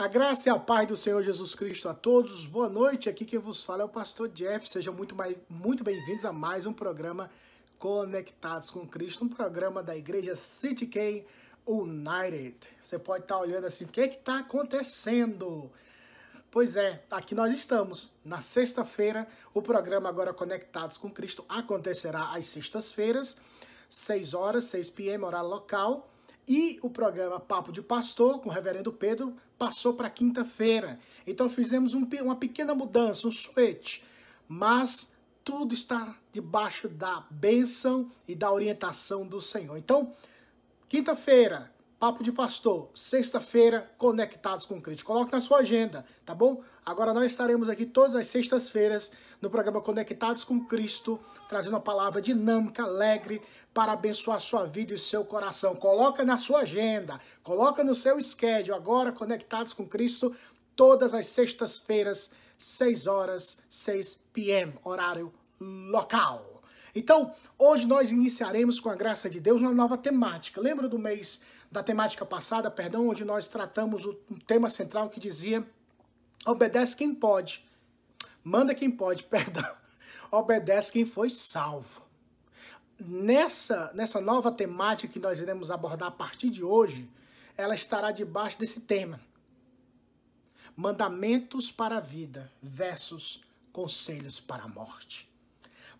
A graça e a paz do Senhor Jesus Cristo a todos. Boa noite. Aqui quem vos fala é o pastor Jeff. Sejam muito, muito bem-vindos a mais um programa Conectados com Cristo, um programa da igreja City K United. Você pode estar olhando assim, o que é está acontecendo? Pois é, aqui nós estamos. Na sexta-feira, o programa agora Conectados com Cristo acontecerá às sextas-feiras, 6 horas, 6 p.m., horário local. E o programa Papo de Pastor, com o reverendo Pedro, passou para quinta-feira. Então fizemos um, uma pequena mudança, um switch. Mas tudo está debaixo da bênção e da orientação do Senhor. Então, quinta-feira, Papo de Pastor, sexta-feira, Conectados com Cristo. Coloque na sua agenda, tá bom? Agora nós estaremos aqui todas as sextas-feiras no programa Conectados com Cristo, trazendo uma palavra dinâmica, alegre, para abençoar sua vida e seu coração. Coloca na sua agenda, coloca no seu schedule, agora Conectados com Cristo, todas as sextas-feiras, 6 horas, 6 p.m., horário local. Então, hoje nós iniciaremos, com a graça de Deus, uma nova temática. Lembra do mês da temática passada, perdão, onde nós tratamos o tema central que dizia: obedece quem pode, manda quem pode, perdão, obedece quem foi salvo. Nessa, nessa nova temática que nós iremos abordar a partir de hoje, ela estará debaixo desse tema: mandamentos para a vida versus conselhos para a morte.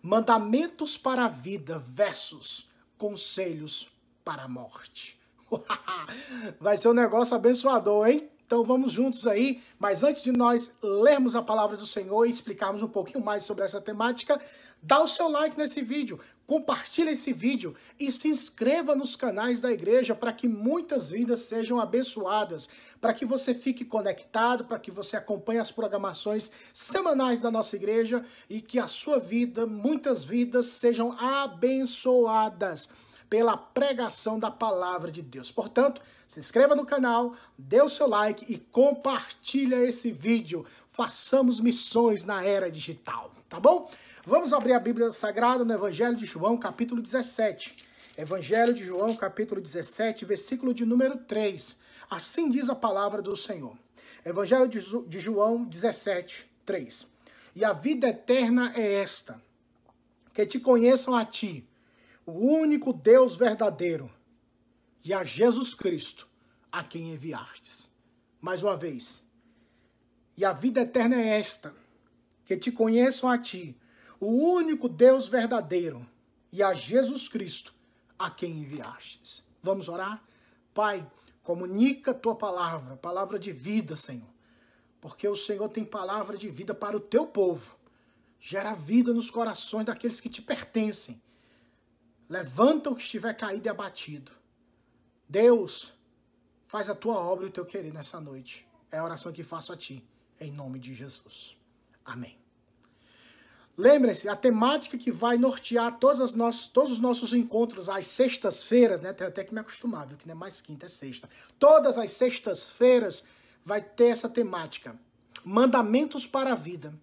Mandamentos para a vida versus conselhos para a morte. Vai ser um negócio abençoador, hein? Então vamos juntos aí. Mas antes de nós lermos a palavra do Senhor e explicarmos um pouquinho mais sobre essa temática, dá o seu like nesse vídeo, compartilhe esse vídeo e se inscreva nos canais da igreja para que muitas vidas sejam abençoadas, para que você fique conectado, para que você acompanhe as programações semanais da nossa igreja e que a sua vida, muitas vidas sejam abençoadas pela pregação da palavra de Deus. Portanto, se inscreva no canal, dê o seu like e compartilha esse vídeo. Façamos missões na era digital, tá bom? Vamos abrir a Bíblia Sagrada no Evangelho de João, capítulo 17. Evangelho de João, capítulo 17, versículo de número 3. Assim diz a palavra do Senhor. Evangelho de João 17, 3. E a vida eterna é esta: que te conheçam a ti, o único Deus verdadeiro, e a Jesus Cristo, a quem enviastes. Mais uma vez. E a vida eterna é esta: que te conheçam a ti, o único Deus verdadeiro, e a Jesus Cristo, a quem enviastes. Vamos orar? Pai, comunica tua palavra, palavra de vida, Senhor. Porque o Senhor tem palavra de vida para o teu povo. Gera vida nos corações daqueles que te pertencem Levanta o que estiver caído e abatido. Deus, faz a tua obra e o teu querer nessa noite. É a oração que faço a ti, em nome de Jesus. Amém. Lembrem-se, a temática que vai nortear todos todos os nossos encontros às sextas-feiras, né? Tem até que me acostumar, viu? Que não é mais quinta, é sexta. Todas as sextas-feiras vai ter essa temática. Mandamentos para a vida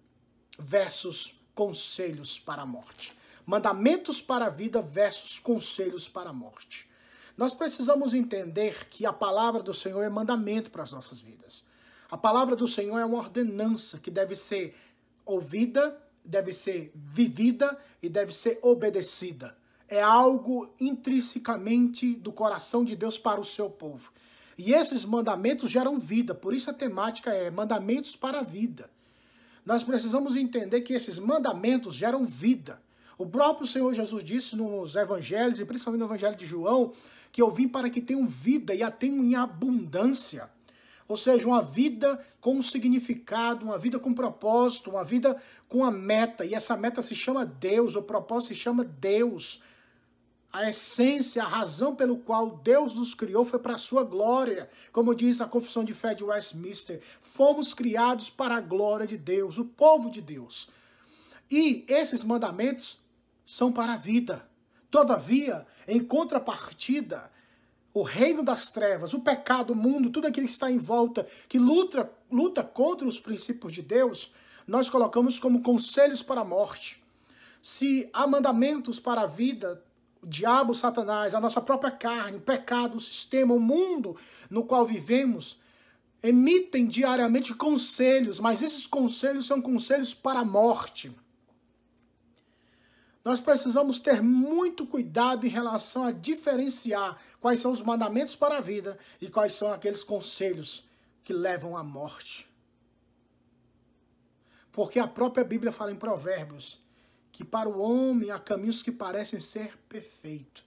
versus conselhos para a morte. Mandamentos para a vida versus conselhos para a morte. Nós precisamos entender que a palavra do Senhor é mandamento para as nossas vidas. A palavra do Senhor é uma ordenança que deve ser ouvida, deve ser vivida e deve ser obedecida. É algo intrinsecamente do coração de Deus para o seu povo. E esses mandamentos geram vida, por isso a temática é mandamentos para a vida. Nós precisamos entender que esses mandamentos geram vida. O próprio Senhor Jesus disse nos evangelhos, e principalmente no evangelho de João, que eu vim para que tenham vida e a tenham em abundância. Ou seja, uma vida com significado, uma vida com propósito, uma vida com a meta. E essa meta se chama Deus, o propósito se chama Deus. A essência, a razão pelo qual Deus nos criou foi para a sua glória. Como diz a Confissão de Fé de Westminster, fomos criados para a glória de Deus, o povo de Deus. E esses mandamentos são para a vida. Todavia, em contrapartida, o reino das trevas, o pecado, o mundo, tudo aquilo que está em volta, que luta, luta contra os princípios de Deus, nós colocamos como conselhos para a morte. Se há mandamentos para a vida, o diabo, Satanás, a nossa própria carne, o pecado, o sistema, o mundo no qual vivemos, emitem diariamente conselhos, mas esses conselhos são conselhos para a morte. Nós precisamos ter muito cuidado em relação a diferenciar quais são os mandamentos para a vida e quais são aqueles conselhos que levam à morte. Porque a própria Bíblia fala em Provérbios que para o homem há caminhos que parecem ser perfeitos,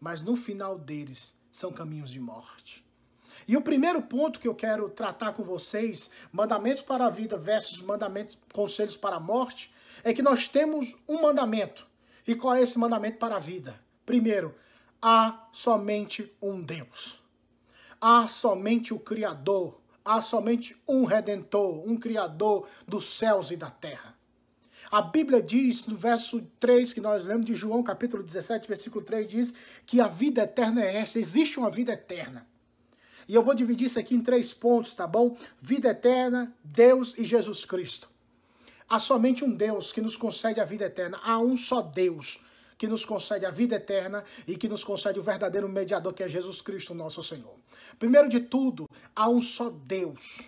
mas no final deles são caminhos de morte. E o primeiro ponto que eu quero tratar com vocês, mandamentos para a vida versus mandamentos, conselhos para a morte, é que nós temos um mandamento. E qual é esse mandamento para a vida? Primeiro, há somente um Deus. Há somente o Criador. Há somente um Redentor, um Criador dos céus e da terra. A Bíblia diz, no verso 3 que nós lemos de João, capítulo 17, versículo 3, diz que a vida eterna é esta, existe uma vida eterna. E eu vou dividir isso aqui em três pontos, tá bom? Vida eterna, Deus e Jesus Cristo. Há somente um Deus que nos concede a vida eterna. Há um só Deus que nos concede a vida eterna e que nos concede o verdadeiro mediador, que é Jesus Cristo, nosso Senhor. Primeiro de tudo, há um só Deus,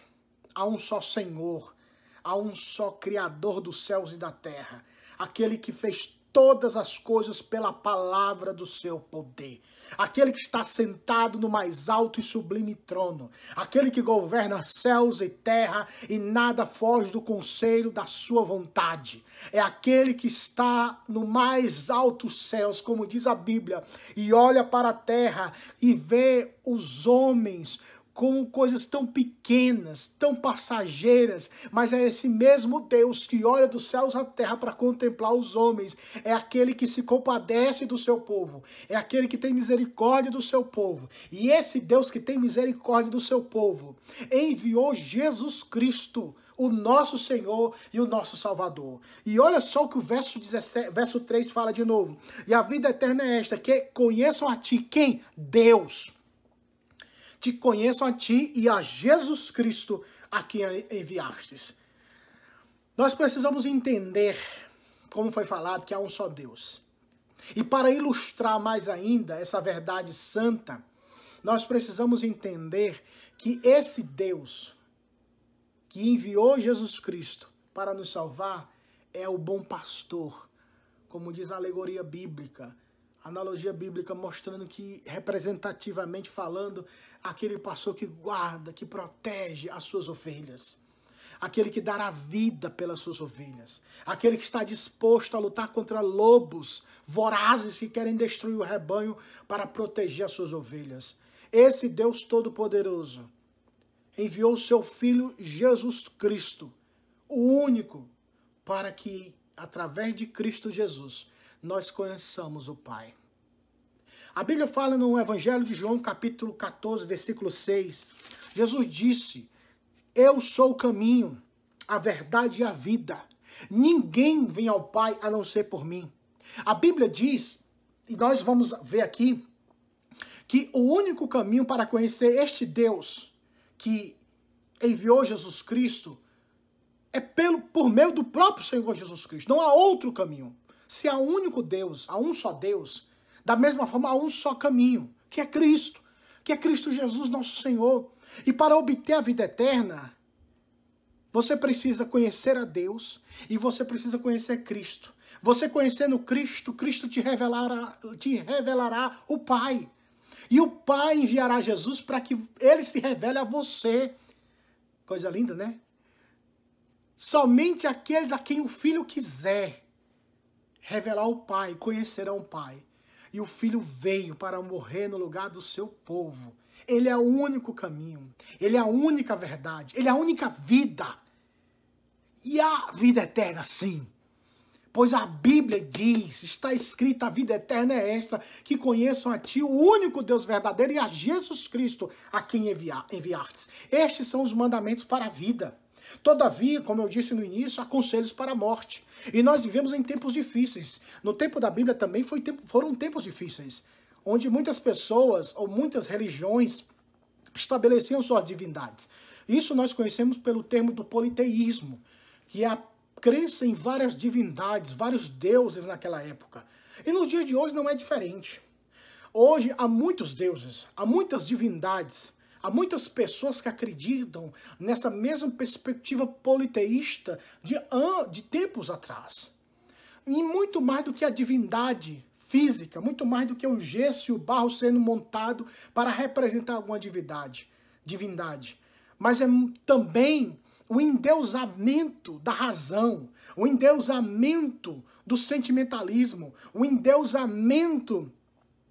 há um só Senhor, há um só Criador dos céus e da terra, aquele que fez todas as coisas pela palavra do seu poder. Aquele que está sentado no mais alto e sublime trono, aquele que governa céus e terra e nada foge do conselho da sua vontade. É aquele que está no mais altos céus, como diz a Bíblia, e olha para a terra e vê os homens como coisas tão pequenas, tão passageiras, mas é esse mesmo Deus que olha dos céus à terra para contemplar os homens, é aquele que se compadece do seu povo, é aquele que tem misericórdia do seu povo. E esse Deus que tem misericórdia do seu povo enviou Jesus Cristo o nosso Senhor e o nosso Salvador. E olha só o que o verso, 17, verso 3 fala de novo. E a vida eterna é esta, que conheçam a ti quem? Deus te conheçam a ti e a Jesus Cristo a quem enviastes. Nós precisamos entender, como foi falado, que há um só Deus. E para ilustrar mais ainda essa verdade santa, nós precisamos entender que esse Deus que enviou Jesus Cristo para nos salvar é o bom pastor, como diz a alegoria bíblica, analogia bíblica mostrando que, representativamente falando, aquele pastor que guarda, que protege as suas ovelhas. Aquele que dará vida pelas suas ovelhas. Aquele que está disposto a lutar contra lobos vorazes que querem destruir o rebanho para proteger as suas ovelhas. Esse Deus Todo-Poderoso enviou o seu Filho Jesus Cristo, o único, para que, através de Cristo Jesus, nós conheçamos o Pai. A Bíblia fala no Evangelho de João, capítulo 14, versículo 6. Jesus disse: Eu sou o caminho, a verdade e a vida. Ninguém vem ao Pai a não ser por mim. A Bíblia diz, e nós vamos ver aqui, que o único caminho para conhecer este Deus que enviou Jesus Cristo é pelo, por meio do próprio Senhor Jesus Cristo. Não há outro caminho. Se há um único Deus, há um só Deus, da mesma forma há um só caminho, que é Cristo, que é Cristo Jesus, nosso Senhor. E para obter a vida eterna, você precisa conhecer a Deus e você precisa conhecer Cristo. Você conhecendo Cristo, Cristo te revelará, te revelará o Pai. E o Pai enviará Jesus para que ele se revele a você. Coisa linda, né? Somente aqueles a quem o Filho quiser revelar o Pai, conhecerão o Pai. E o Filho veio para morrer no lugar do seu povo. Ele é o único caminho, ele é a única verdade, ele é a única vida. E a vida eterna, sim. Pois a Bíblia diz, está escrita, a vida eterna é esta, que conheçam a Ti, o único Deus verdadeiro, e a Jesus Cristo, a quem enviastes. Estes são os mandamentos para a vida. Todavia, como eu disse no início, há conselhos para a morte. E nós vivemos em tempos difíceis. No tempo da Bíblia também tempo, foram tempos difíceis, onde muitas pessoas ou muitas religiões estabeleciam suas divindades. Isso nós conhecemos pelo termo do politeísmo, que é a crença em várias divindades, vários deuses naquela época. E nos dias de hoje não é diferente. Hoje há muitos deuses, há muitas divindades, há muitas pessoas que acreditam nessa mesma perspectiva politeísta de, de tempos atrás. E muito mais do que a divindade física, muito mais do que o gesso e o barro sendo montado para representar alguma divindade. divindade. Mas é também o endeusamento da razão, o endeusamento do sentimentalismo, o endeusamento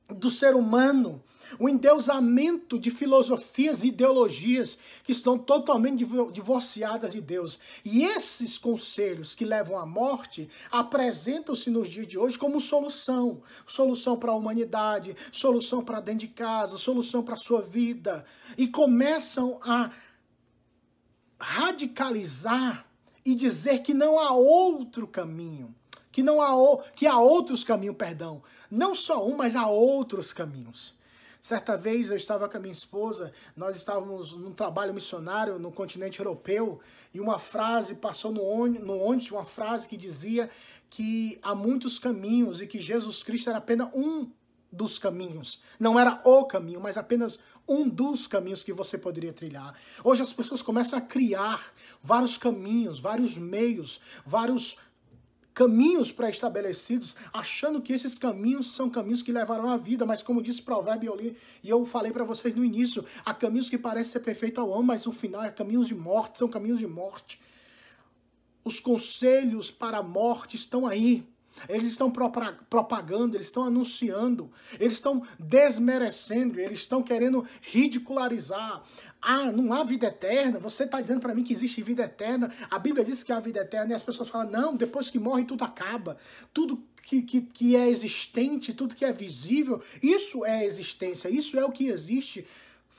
do ser humano, o endeusamento de filosofias e ideologias que estão totalmente divorciadas de Deus. E esses conselhos que levam à morte apresentam-se nos dias de hoje como solução. Solução para a humanidade, solução para dentro de casa, solução para a sua vida. E começam a radicalizar e dizer que não há outro caminho, que não há que há outros caminhos, perdão, não só um, mas há outros caminhos. Certa vez eu estava com a minha esposa, nós estávamos num trabalho missionário no continente europeu e uma frase passou no ônibus, uma frase que dizia que há muitos caminhos e que Jesus Cristo era apenas um dos caminhos. Não era o caminho, mas apenas um dos caminhos que você poderia trilhar. Hoje as pessoas começam a criar vários caminhos, vários meios, vários caminhos pré-estabelecidos, achando que esses caminhos são caminhos que levarão à vida, mas como disse o provérbio eu li, e eu falei para vocês no início, há caminhos que parecem ser perfeitos ao homem, mas no final é caminhos de morte, são caminhos de morte. Os conselhos para a morte estão aí. Eles estão propagando, eles estão anunciando, eles estão desmerecendo, eles estão querendo ridicularizar. Ah, não há vida eterna? Você está dizendo para mim que existe vida eterna? A Bíblia diz que há vida eterna e as pessoas falam, não, depois que morre tudo acaba. Tudo que, que, que é existente, tudo que é visível, isso é existência, isso é o que existe.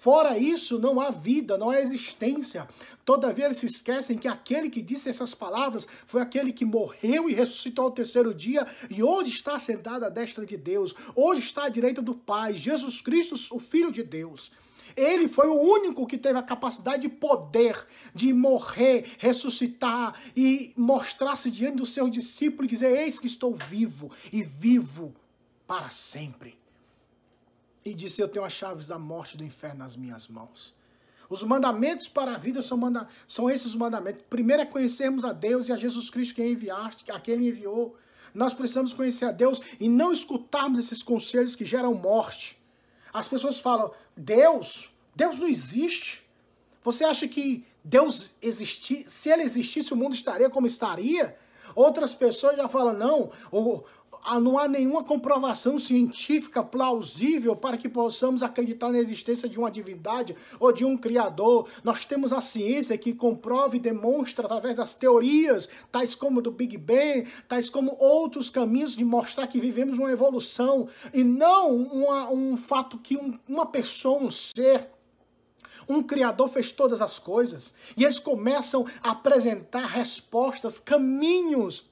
Fora isso, não há vida, não há existência. Todavia, eles se esquecem que aquele que disse essas palavras foi aquele que morreu e ressuscitou ao terceiro dia e hoje está sentado à destra de Deus, hoje está à direita do Pai, Jesus Cristo, o Filho de Deus. Ele foi o único que teve a capacidade de poder, de morrer, ressuscitar e mostrar-se diante do seu discípulo e dizer: Eis que estou vivo e vivo para sempre e disse: Eu tenho as chaves da morte e do inferno nas minhas mãos. Os mandamentos para a vida são, manda são esses os mandamentos. Primeiro é conhecermos a Deus e a Jesus Cristo que enviaste, a quem ele enviou. Nós precisamos conhecer a Deus e não escutarmos esses conselhos que geram morte. As pessoas falam: Deus, Deus não existe. Você acha que Deus existir, se ele existisse, o mundo estaria como estaria? Outras pessoas já falam: não, o, não há nenhuma comprovação científica plausível para que possamos acreditar na existência de uma divindade ou de um criador. Nós temos a ciência que comprova e demonstra através das teorias, tais como do Big Bang, tais como outros caminhos de mostrar que vivemos uma evolução e não uma, um fato que um, uma pessoa, um ser, um Criador fez todas as coisas. E eles começam a apresentar respostas, caminhos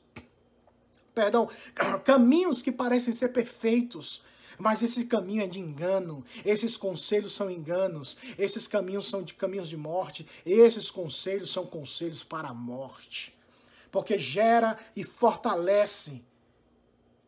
perdão, caminhos que parecem ser perfeitos, mas esse caminho é de engano, esses conselhos são enganos, esses caminhos são de caminhos de morte, esses conselhos são conselhos para a morte. Porque gera e fortalece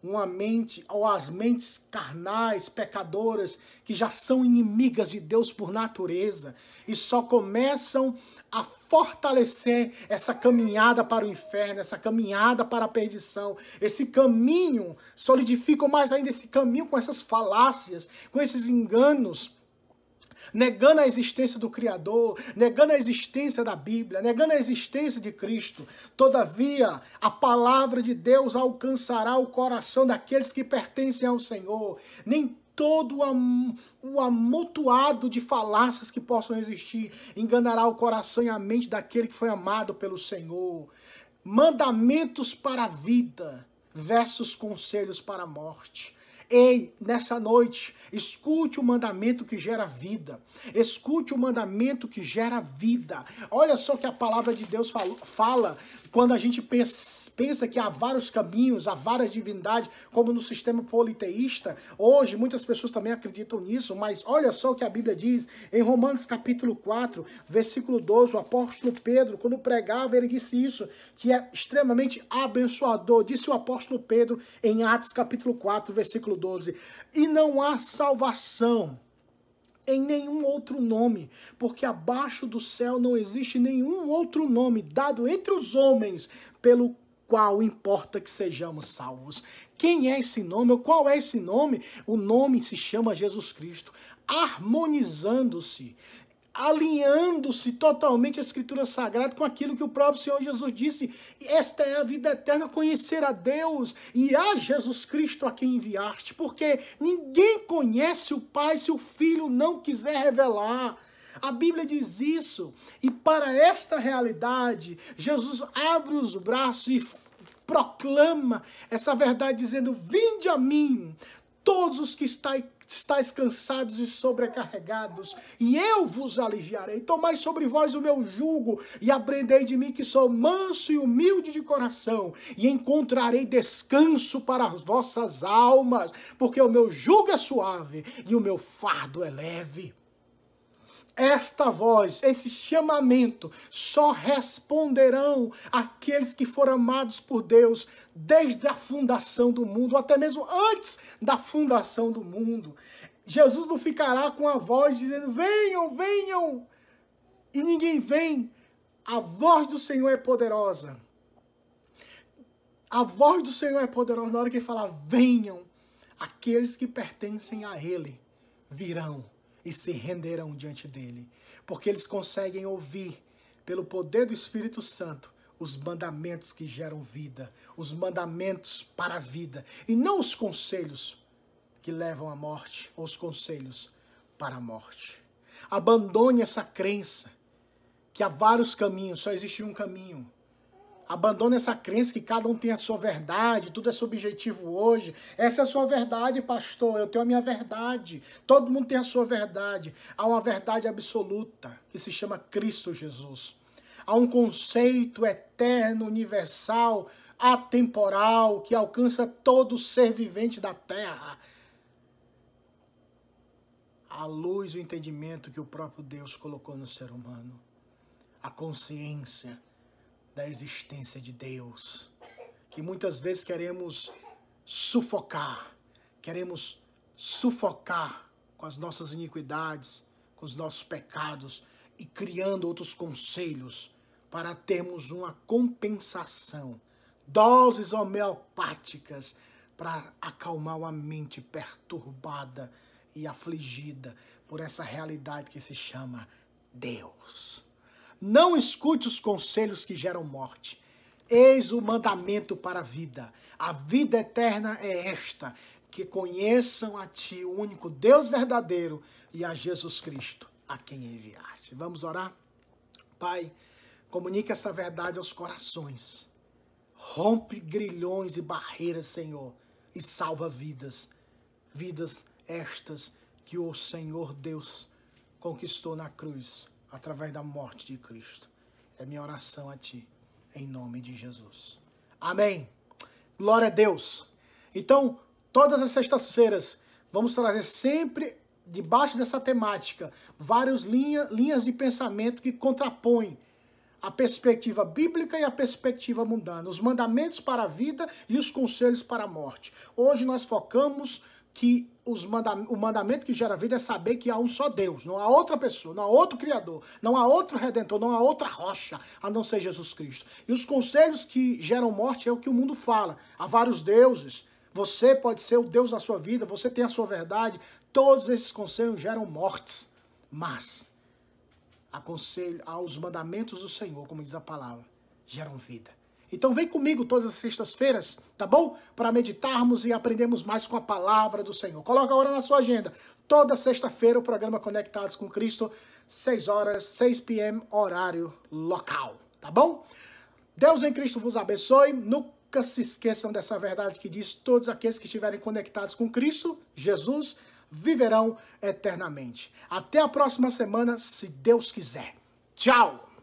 uma mente, ou as mentes carnais, pecadoras, que já são inimigas de Deus por natureza, e só começam a fortalecer essa caminhada para o inferno, essa caminhada para a perdição, esse caminho, solidificam mais ainda esse caminho com essas falácias, com esses enganos negando a existência do Criador, negando a existência da Bíblia, negando a existência de Cristo. Todavia, a palavra de Deus alcançará o coração daqueles que pertencem ao Senhor. Nem todo o amontoado de falácias que possam existir enganará o coração e a mente daquele que foi amado pelo Senhor. Mandamentos para a vida versus conselhos para a morte. Ei, nessa noite, escute o mandamento que gera vida. Escute o mandamento que gera vida. Olha só que a palavra de Deus fala quando a gente pensa que há vários caminhos, há várias divindades, como no sistema politeísta. Hoje, muitas pessoas também acreditam nisso, mas olha só o que a Bíblia diz em Romanos capítulo 4, versículo 12. O apóstolo Pedro, quando pregava, ele disse isso, que é extremamente abençoador. Disse o apóstolo Pedro em Atos capítulo 4, versículo 12. E não há salvação em nenhum outro nome, porque abaixo do céu não existe nenhum outro nome dado entre os homens pelo qual importa que sejamos salvos. Quem é esse nome? Qual é esse nome? O nome se chama Jesus Cristo, harmonizando-se alinhando-se totalmente a Escritura Sagrada com aquilo que o próprio Senhor Jesus disse. Esta é a vida eterna, conhecer a Deus e a Jesus Cristo a quem enviaste, porque ninguém conhece o Pai se o Filho não quiser revelar. A Bíblia diz isso, e para esta realidade, Jesus abre os braços e proclama essa verdade, dizendo: Vinde a mim, todos os que estáis cansados e sobrecarregados, e eu vos aliviarei. Tomai sobre vós o meu jugo e aprendei de mim que sou manso e humilde de coração, e encontrarei descanso para as vossas almas, porque o meu jugo é suave e o meu fardo é leve esta voz, esse chamamento, só responderão aqueles que foram amados por Deus desde a fundação do mundo, até mesmo antes da fundação do mundo. Jesus não ficará com a voz dizendo: venham, venham, e ninguém vem. A voz do Senhor é poderosa. A voz do Senhor é poderosa na hora que ele fala: venham, aqueles que pertencem a Ele virão e se renderão diante dele, porque eles conseguem ouvir, pelo poder do Espírito Santo, os mandamentos que geram vida, os mandamentos para a vida, e não os conselhos que levam à morte, ou os conselhos para a morte. Abandone essa crença que há vários caminhos, só existe um caminho. Abandone essa crença que cada um tem a sua verdade, tudo é subjetivo hoje. Essa é a sua verdade, pastor. Eu tenho a minha verdade. Todo mundo tem a sua verdade. Há uma verdade absoluta que se chama Cristo Jesus. Há um conceito eterno, universal, atemporal, que alcança todo ser vivente da terra. A luz, o entendimento que o próprio Deus colocou no ser humano. A consciência da existência de Deus, que muitas vezes queremos sufocar, queremos sufocar com as nossas iniquidades, com os nossos pecados e criando outros conselhos para termos uma compensação, doses homeopáticas para acalmar uma mente perturbada e afligida por essa realidade que se chama Deus. Não escute os conselhos que geram morte. Eis o mandamento para a vida. A vida eterna é esta: que conheçam a Ti, o único Deus verdadeiro, e a Jesus Cristo, a quem enviaste. Vamos orar? Pai, comunique essa verdade aos corações. Rompe grilhões e barreiras, Senhor, e salva vidas. Vidas estas que o Senhor Deus conquistou na cruz através da morte de Cristo. É minha oração a Ti, em nome de Jesus. Amém. Glória a Deus. Então, todas as sextas-feiras, vamos trazer sempre, debaixo dessa temática, várias linha, linhas de pensamento que contrapõem a perspectiva bíblica e a perspectiva mundana, os mandamentos para a vida e os conselhos para a morte. Hoje nós focamos que os manda o mandamento que gera vida é saber que há um só Deus, não há outra pessoa, não há outro Criador, não há outro Redentor, não há outra rocha a não ser Jesus Cristo. E os conselhos que geram morte é o que o mundo fala. Há vários deuses. Você pode ser o Deus da sua vida, você tem a sua verdade. Todos esses conselhos geram mortes. Mas aconselho aos mandamentos do Senhor, como diz a palavra, geram vida. Então vem comigo todas as sextas-feiras, tá bom? Para meditarmos e aprendermos mais com a palavra do Senhor. Coloca agora na sua agenda. Toda sexta-feira o programa Conectados com Cristo, 6 horas, 6 p.m., horário local, tá bom? Deus em Cristo vos abençoe. Nunca se esqueçam dessa verdade que diz: todos aqueles que estiverem conectados com Cristo, Jesus, viverão eternamente. Até a próxima semana, se Deus quiser. Tchau!